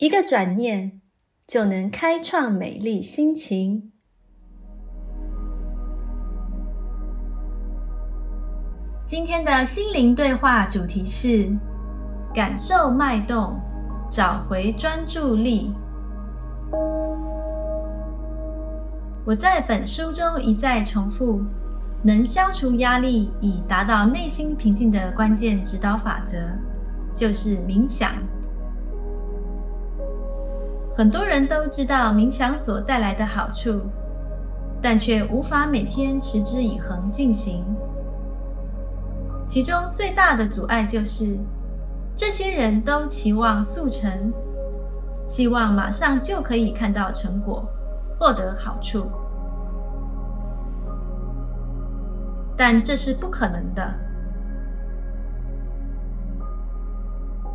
一个转念就能开创美丽心情。今天的心灵对话主题是：感受脉动，找回专注力。我在本书中一再重复。能消除压力以达到内心平静的关键指导法则，就是冥想。很多人都知道冥想所带来的好处，但却无法每天持之以恒进行。其中最大的阻碍就是，这些人都期望速成，希望马上就可以看到成果，获得好处。但这是不可能的。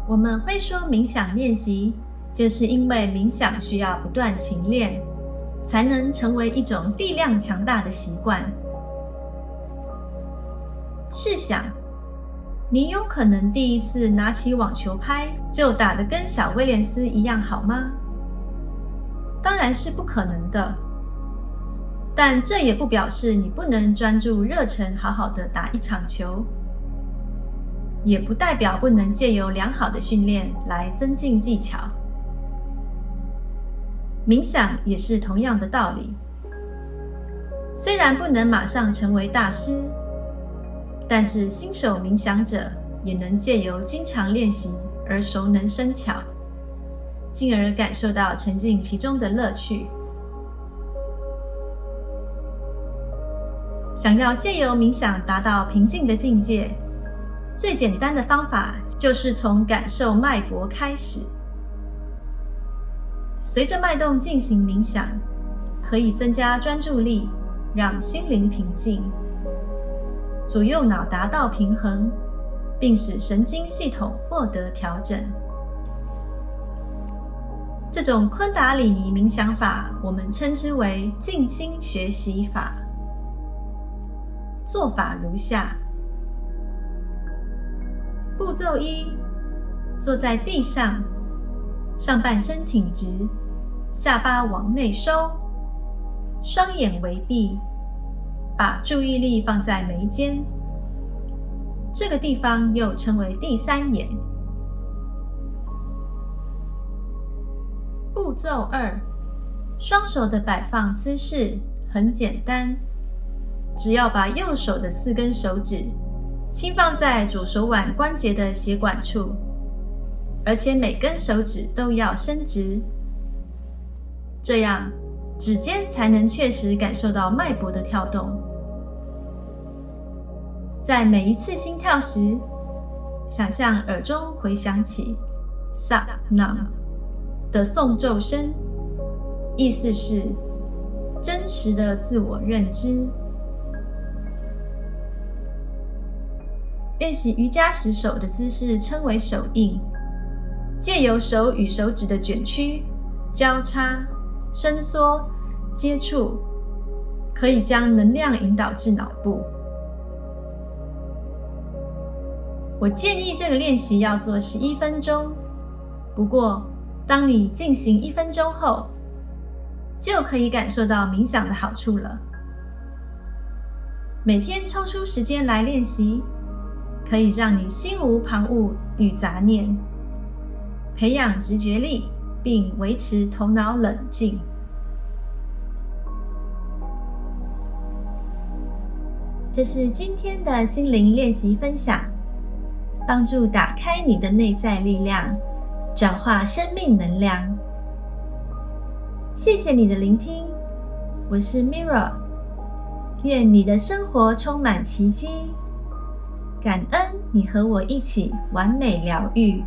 我们会说冥想练习，就是因为冥想需要不断勤练，才能成为一种力量强大的习惯。试想，你有可能第一次拿起网球拍就打得跟小威廉斯一样好吗？当然是不可能的。但这也不表示你不能专注、热忱，好好的打一场球，也不代表不能借由良好的训练来增进技巧。冥想也是同样的道理。虽然不能马上成为大师，但是新手冥想者也能借由经常练习而熟能生巧，进而感受到沉浸其中的乐趣。想要借由冥想达到平静的境界，最简单的方法就是从感受脉搏开始。随着脉动进行冥想，可以增加专注力，让心灵平静，左右脑达到平衡，并使神经系统获得调整。这种昆达里尼冥想法，我们称之为静心学习法。做法如下：步骤一，坐在地上，上半身挺直，下巴往内收，双眼微闭，把注意力放在眉间，这个地方又称为第三眼。步骤二，双手的摆放姿势很简单。只要把右手的四根手指轻放在左手腕关节的血管处，而且每根手指都要伸直，这样指尖才能确实感受到脉搏的跳动。在每一次心跳时，想象耳中回响起“萨那”的诵咒声，意思是真实的自我认知。练习瑜伽时手的姿势称为手印，借由手与手指的卷曲、交叉、伸缩、接触，可以将能量引导至脑部。我建议这个练习要做十一分钟，不过当你进行一分钟后，就可以感受到冥想的好处了。每天抽出时间来练习。可以让你心无旁骛与杂念，培养直觉力，并维持头脑冷静。这是今天的心灵练习分享，帮助打开你的内在力量，转化生命能量。谢谢你的聆听，我是 Mirra，愿你的生活充满奇迹。感恩你和我一起完美疗愈。